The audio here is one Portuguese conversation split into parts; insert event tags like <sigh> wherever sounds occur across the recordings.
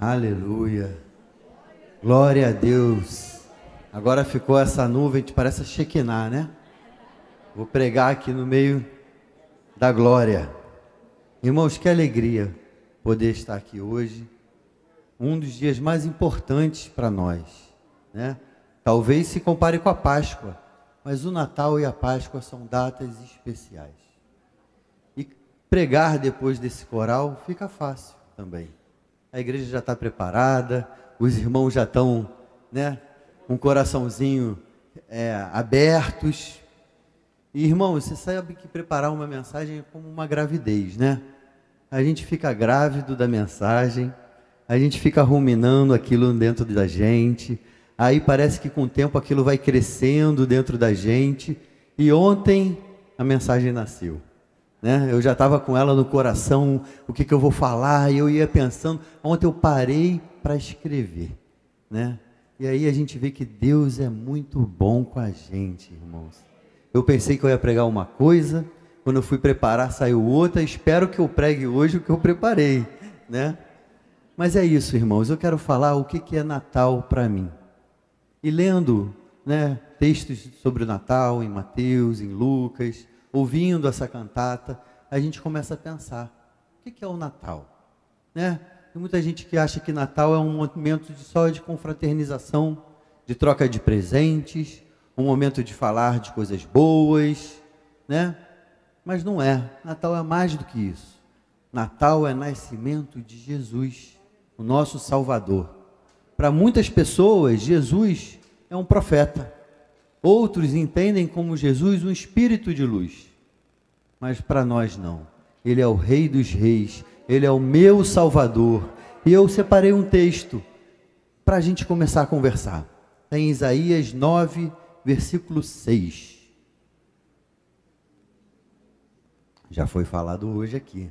Aleluia. Glória a Deus. Agora ficou essa nuvem, te parece a Shekinah, né? Vou pregar aqui no meio da glória. Irmãos, que alegria poder estar aqui hoje. Um dos dias mais importantes para nós, né? Talvez se compare com a Páscoa, mas o Natal e a Páscoa são datas especiais. E pregar depois desse coral fica fácil também. A igreja já está preparada, os irmãos já estão, né, com o coraçãozinho é, abertos. E, irmão, você sabe que preparar uma mensagem é como uma gravidez, né? A gente fica grávido da mensagem, a gente fica ruminando aquilo dentro da gente, aí parece que com o tempo aquilo vai crescendo dentro da gente. E ontem a mensagem nasceu. Né? Eu já estava com ela no coração, o que, que eu vou falar, e eu ia pensando. Ontem eu parei para escrever. Né? E aí a gente vê que Deus é muito bom com a gente, irmãos. Eu pensei que eu ia pregar uma coisa, quando eu fui preparar saiu outra. Espero que eu pregue hoje o que eu preparei. Né? Mas é isso, irmãos. Eu quero falar o que, que é Natal para mim. E lendo né, textos sobre o Natal em Mateus, em Lucas ouvindo essa cantata, a gente começa a pensar: o que é o Natal? Né? Tem muita gente que acha que Natal é um momento de, só de confraternização, de troca de presentes, um momento de falar de coisas boas, né? Mas não é. Natal é mais do que isso. Natal é nascimento de Jesus, o nosso Salvador. Para muitas pessoas, Jesus é um profeta. Outros entendem como Jesus um espírito de luz. Mas para nós não. Ele é o Rei dos Reis. Ele é o meu Salvador. E eu separei um texto para a gente começar a conversar. Está em Isaías 9, versículo 6. Já foi falado hoje aqui.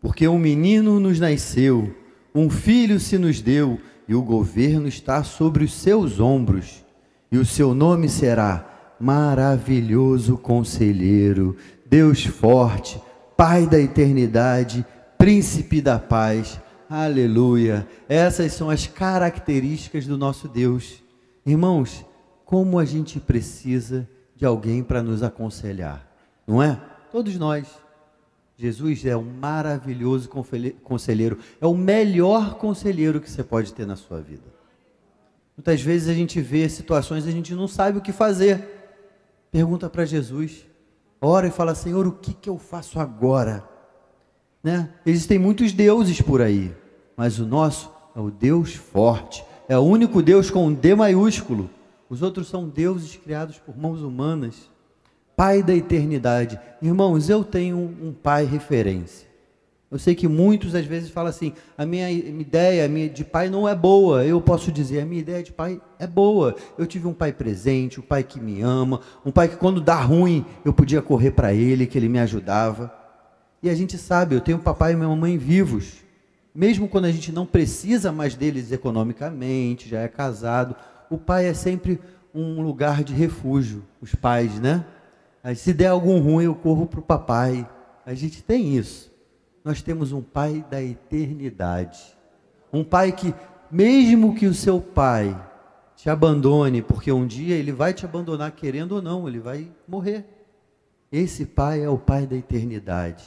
Porque um menino nos nasceu, um filho se nos deu, e o governo está sobre os seus ombros e o seu nome será Maravilhoso Conselheiro, Deus Forte, Pai da Eternidade, Príncipe da Paz. Aleluia. Essas são as características do nosso Deus. Irmãos, como a gente precisa de alguém para nos aconselhar, não é? Todos nós. Jesus é um maravilhoso conselheiro, é o melhor conselheiro que você pode ter na sua vida. Muitas vezes a gente vê situações a gente não sabe o que fazer. Pergunta para Jesus, ora e fala: Senhor, o que, que eu faço agora? Né? Existem muitos deuses por aí, mas o nosso é o Deus forte, é o único Deus com um D maiúsculo. Os outros são deuses criados por mãos humanas. Pai da eternidade. Irmãos, eu tenho um pai referência. Eu sei que muitos às vezes falam assim: a minha ideia de pai não é boa. Eu posso dizer: a minha ideia de pai é boa. Eu tive um pai presente, um pai que me ama, um pai que quando dá ruim eu podia correr para ele, que ele me ajudava. E a gente sabe, eu tenho papai e minha mamãe vivos. Mesmo quando a gente não precisa mais deles economicamente, já é casado, o pai é sempre um lugar de refúgio. Os pais, né? Aí, se der algum ruim, eu corro para o papai. A gente tem isso nós temos um Pai da eternidade. Um Pai que, mesmo que o seu Pai te abandone, porque um dia ele vai te abandonar, querendo ou não, ele vai morrer. Esse Pai é o Pai da eternidade.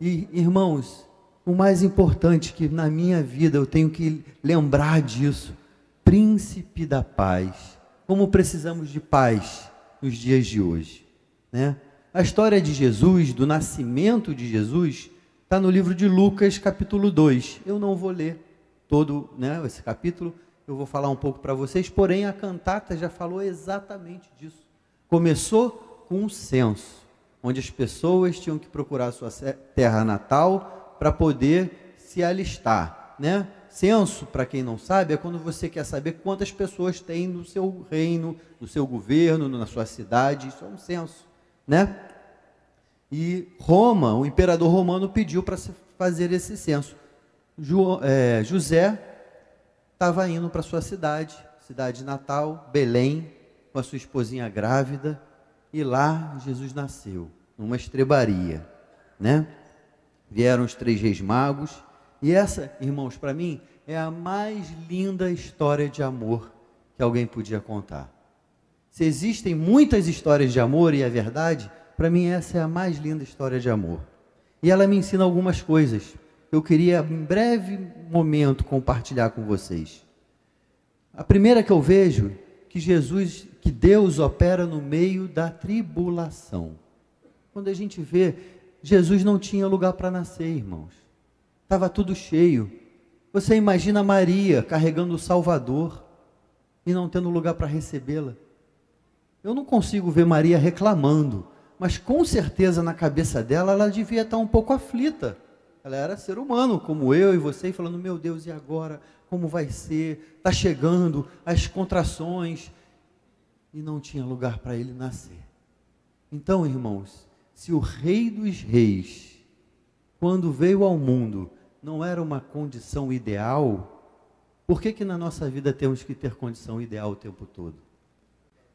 E, irmãos, o mais importante que na minha vida eu tenho que lembrar disso, príncipe da paz. Como precisamos de paz nos dias de hoje, né? A história de Jesus, do nascimento de Jesus, Está no livro de Lucas, capítulo 2. Eu não vou ler todo né, esse capítulo, eu vou falar um pouco para vocês, porém a cantata já falou exatamente disso. Começou com um censo, onde as pessoas tinham que procurar sua terra natal para poder se alistar. Né? Censo, para quem não sabe, é quando você quer saber quantas pessoas tem no seu reino, no seu governo, na sua cidade. Isso é um censo. Né? E Roma, o imperador romano, pediu para fazer esse censo. Jo, é, José estava indo para sua cidade, cidade natal, Belém, com a sua esposinha grávida, e lá Jesus nasceu, numa estrebaria, né? Vieram os três reis magos, E essa, irmãos, para mim, é a mais linda história de amor que alguém podia contar. Se existem muitas histórias de amor e é verdade, para mim essa é a mais linda história de amor. E ela me ensina algumas coisas. Eu queria, em breve momento, compartilhar com vocês. A primeira que eu vejo, que Jesus, que Deus opera no meio da tribulação. Quando a gente vê, Jesus não tinha lugar para nascer, irmãos. Estava tudo cheio. Você imagina Maria carregando o Salvador e não tendo lugar para recebê-la. Eu não consigo ver Maria reclamando, mas com certeza na cabeça dela ela devia estar um pouco aflita. Ela era ser humano, como eu e você, falando: Meu Deus, e agora? Como vai ser? Está chegando as contrações. E não tinha lugar para ele nascer. Então, irmãos, se o Rei dos Reis, quando veio ao mundo, não era uma condição ideal, por que, que na nossa vida temos que ter condição ideal o tempo todo?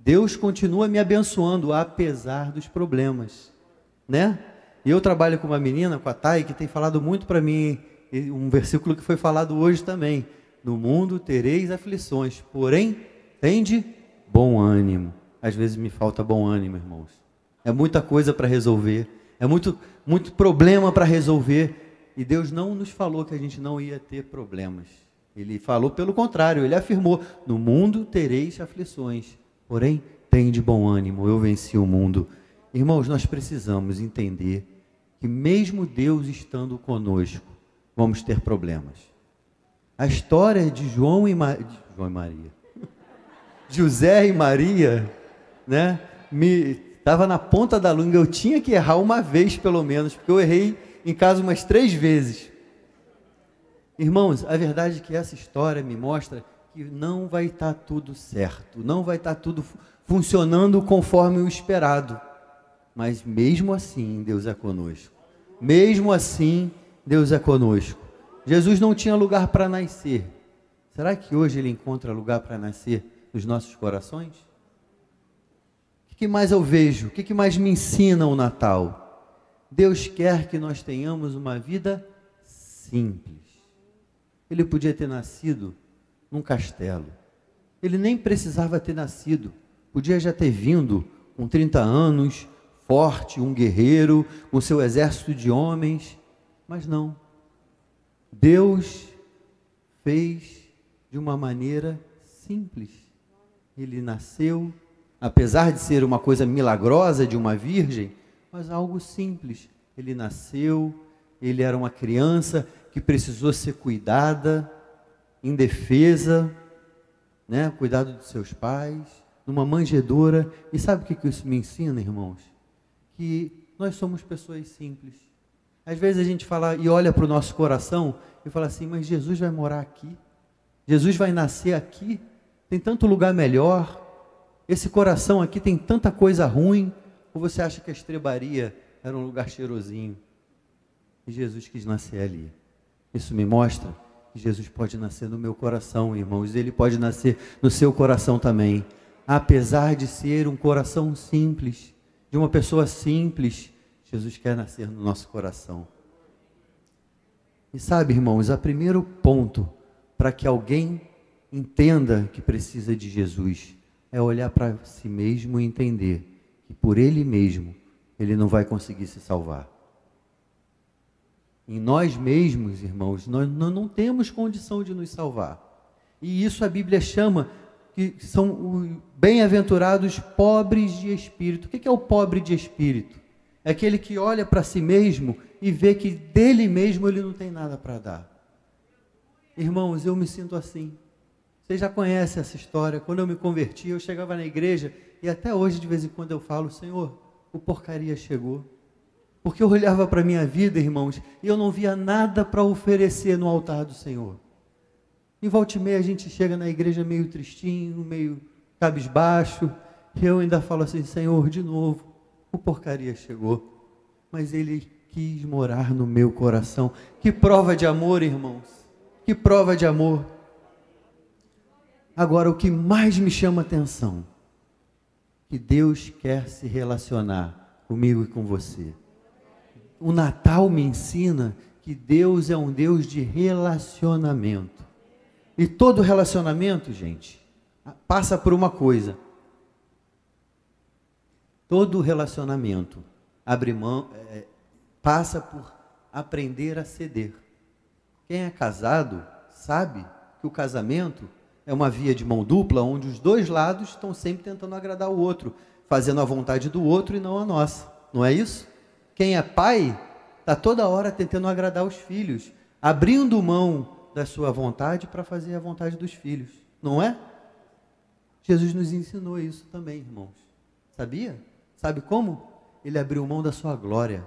Deus continua me abençoando apesar dos problemas, né? E eu trabalho com uma menina, com a Thay, que tem falado muito para mim, um versículo que foi falado hoje também. No mundo tereis aflições, porém, tende bom ânimo. Às vezes me falta bom ânimo, irmãos. É muita coisa para resolver, é muito, muito problema para resolver. E Deus não nos falou que a gente não ia ter problemas. Ele falou pelo contrário, ele afirmou: No mundo tereis aflições, porém, tem de bom ânimo, eu venci o mundo. Irmãos, nós precisamos entender que, mesmo Deus estando conosco, vamos ter problemas. A história de João e, Ma... João e Maria, <laughs> José e Maria, né, me estava na ponta da língua. Eu tinha que errar uma vez pelo menos, porque eu errei em casa umas três vezes. Irmãos, a verdade é que essa história me mostra que não vai estar tá tudo certo, não vai estar tá tudo funcionando conforme o esperado. Mas mesmo assim, Deus é conosco. Mesmo assim, Deus é conosco. Jesus não tinha lugar para nascer. Será que hoje ele encontra lugar para nascer nos nossos corações? O que mais eu vejo? O que mais me ensina o Natal? Deus quer que nós tenhamos uma vida simples. Ele podia ter nascido num castelo. Ele nem precisava ter nascido. Podia já ter vindo com 30 anos, forte, um guerreiro, com seu exército de homens. Mas não. Deus fez de uma maneira simples. Ele nasceu, apesar de ser uma coisa milagrosa de uma virgem, mas algo simples. Ele nasceu, ele era uma criança que precisou ser cuidada, indefesa, né? cuidado dos seus pais, numa manjedoura. E sabe o que isso me ensina, irmãos? Que nós somos pessoas simples. Às vezes a gente fala e olha para o nosso coração e fala assim, mas Jesus vai morar aqui? Jesus vai nascer aqui? Tem tanto lugar melhor? Esse coração aqui tem tanta coisa ruim? Ou você acha que a estrebaria era um lugar cheirosinho? E Jesus quis nascer ali. Isso me mostra que Jesus pode nascer no meu coração, irmãos. Ele pode nascer no seu coração também. Apesar de ser um coração simples, de uma pessoa simples, Jesus quer nascer no nosso coração. E sabe, irmãos, o primeiro ponto para que alguém entenda que precisa de Jesus é olhar para si mesmo e entender que por ele mesmo ele não vai conseguir se salvar. Em nós mesmos, irmãos, nós, não temos condição de nos salvar. E isso a Bíblia chama que são bem-aventurados pobres de espírito. O que é o pobre de espírito? É aquele que olha para si mesmo e vê que dele mesmo ele não tem nada para dar. Irmãos, eu me sinto assim. Vocês já conhecem essa história. Quando eu me converti, eu chegava na igreja e até hoje, de vez em quando, eu falo: Senhor, o porcaria chegou. Porque eu olhava para a minha vida, irmãos, e eu não via nada para oferecer no altar do Senhor. Em volta e meia a gente chega na igreja meio tristinho, meio cabisbaixo, e eu ainda falo assim, Senhor, de novo, o porcaria chegou, mas ele quis morar no meu coração. Que prova de amor, irmãos. Que prova de amor. Agora, o que mais me chama atenção, que Deus quer se relacionar comigo e com você o Natal me ensina que Deus é um Deus de relacionamento. E todo relacionamento, gente, passa por uma coisa. Todo relacionamento abre mão, é, passa por aprender a ceder. Quem é casado sabe que o casamento é uma via de mão dupla, onde os dois lados estão sempre tentando agradar o outro, fazendo a vontade do outro e não a nossa. Não é isso? Quem é pai está toda hora tentando agradar os filhos, abrindo mão da sua vontade para fazer a vontade dos filhos. Não é? Jesus nos ensinou isso também, irmãos. Sabia? Sabe como? Ele abriu mão da sua glória.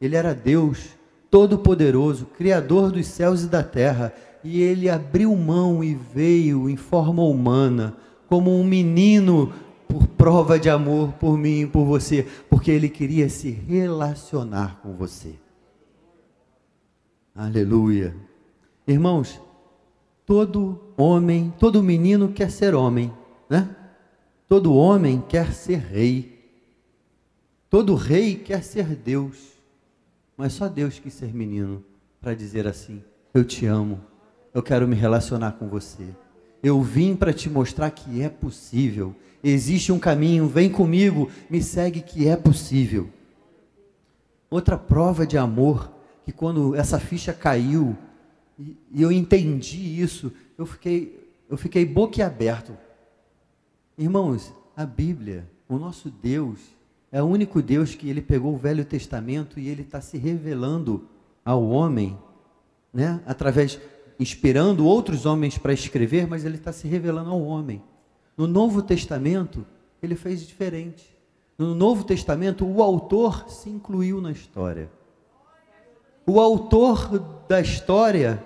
Ele era Deus Todo-Poderoso, Criador dos céus e da terra, e ele abriu mão e veio em forma humana, como um menino por prova de amor por mim e por você, porque ele queria se relacionar com você. Aleluia. Irmãos, todo homem, todo menino quer ser homem, né? Todo homem quer ser rei. Todo rei quer ser Deus. Mas só Deus quis ser menino para dizer assim: Eu te amo, eu quero me relacionar com você. Eu vim para te mostrar que é possível. Existe um caminho, vem comigo, me segue que é possível. Outra prova de amor, que quando essa ficha caiu e, eu entendi isso, eu fiquei, eu fiquei boquiaberto. Irmãos, a Bíblia, o nosso Deus, é o único Deus que ele pegou o Velho Testamento e ele está se revelando ao homem, né? Através, inspirando outros homens para escrever, mas ele está se revelando ao homem. No Novo Testamento, ele fez diferente. No Novo Testamento, o autor se incluiu na história. O autor da história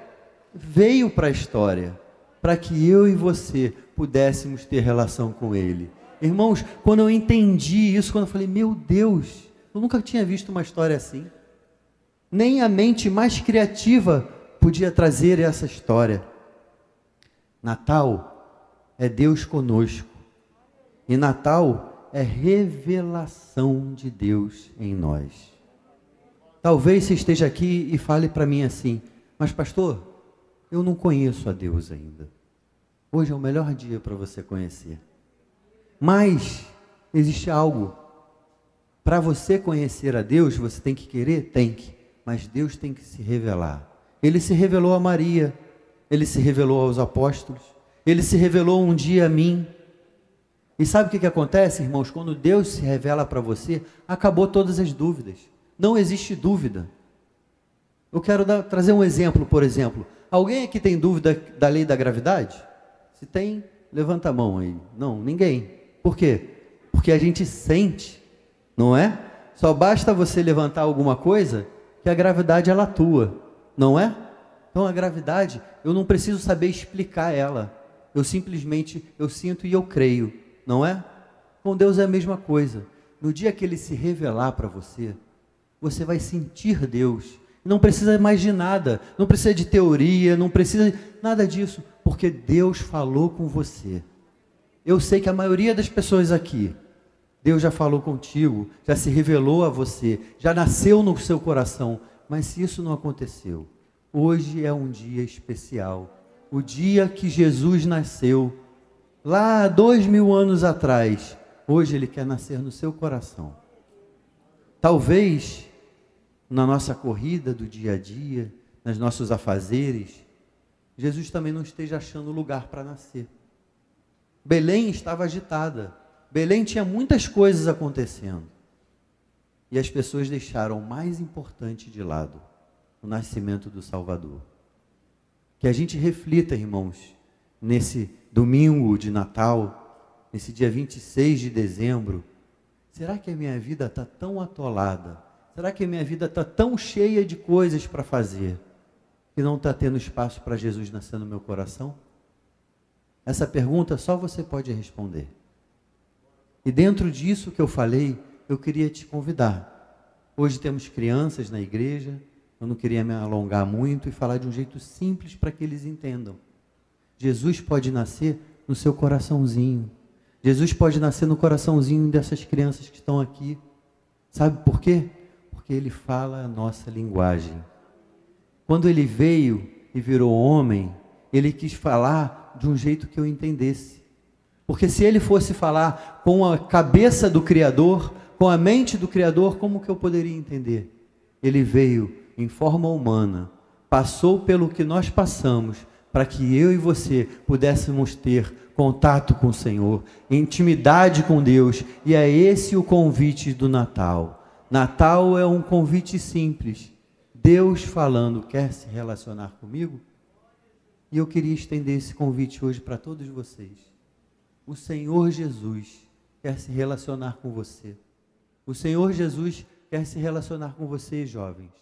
veio para a história, para que eu e você pudéssemos ter relação com ele. Irmãos, quando eu entendi isso, quando eu falei, meu Deus, eu nunca tinha visto uma história assim. Nem a mente mais criativa podia trazer essa história. Natal é Deus conosco. E Natal é revelação de Deus em nós. Talvez você esteja aqui e fale para mim assim: Mas, pastor, eu não conheço a Deus ainda. Hoje é o melhor dia para você conhecer. Mas existe algo. Para você conhecer a Deus, você tem que querer? Tem que. Mas Deus tem que se revelar. Ele se revelou a Maria, ele se revelou aos apóstolos, ele se revelou um dia a mim. E sabe o que, que acontece, irmãos? Quando Deus se revela para você, acabou todas as dúvidas. Não existe dúvida. Eu quero dar, trazer um exemplo, por exemplo. Alguém aqui tem dúvida da lei da gravidade? Se tem, levanta a mão aí. Não, ninguém. Por quê? Porque a gente sente, não é? Só basta você levantar alguma coisa que a gravidade ela atua, não é? Então a gravidade, eu não preciso saber explicar ela. Eu simplesmente eu sinto e eu creio, não é? Com Deus é a mesma coisa. No dia que ele se revelar para você, você vai sentir Deus. Não precisa mais de nada, não precisa de teoria, não precisa de nada disso, porque Deus falou com você. Eu sei que a maioria das pessoas aqui, Deus já falou contigo, já se revelou a você, já nasceu no seu coração, mas se isso não aconteceu, hoje é um dia especial. O dia que Jesus nasceu, lá dois mil anos atrás, hoje Ele quer nascer no seu coração. Talvez na nossa corrida do dia a dia, nos nossos afazeres, Jesus também não esteja achando lugar para nascer. Belém estava agitada. Belém tinha muitas coisas acontecendo. E as pessoas deixaram o mais importante de lado, o nascimento do Salvador. Que a gente reflita, irmãos, nesse domingo de Natal, nesse dia 26 de dezembro, será que a minha vida está tão atolada? Será que a minha vida está tão cheia de coisas para fazer que não está tendo espaço para Jesus nascer no meu coração? Essa pergunta só você pode responder. E dentro disso que eu falei, eu queria te convidar. Hoje temos crianças na igreja, eu não queria me alongar muito e falar de um jeito simples para que eles entendam. Jesus pode nascer no seu coraçãozinho. Jesus pode nascer no coraçãozinho dessas crianças que estão aqui. Sabe por quê? porque ele fala a nossa linguagem. Quando ele veio e virou homem, ele quis falar de um jeito que eu entendesse. Porque se ele fosse falar com a cabeça do Criador, com a mente do Criador, como que eu poderia entender? Ele veio em forma humana, passou pelo que nós passamos, para que eu e você pudéssemos ter contato com o Senhor, intimidade com Deus, e é esse o convite do Natal. Natal é um convite simples. Deus falando, quer se relacionar comigo? E eu queria estender esse convite hoje para todos vocês. O Senhor Jesus quer se relacionar com você. O Senhor Jesus quer se relacionar com vocês, jovens.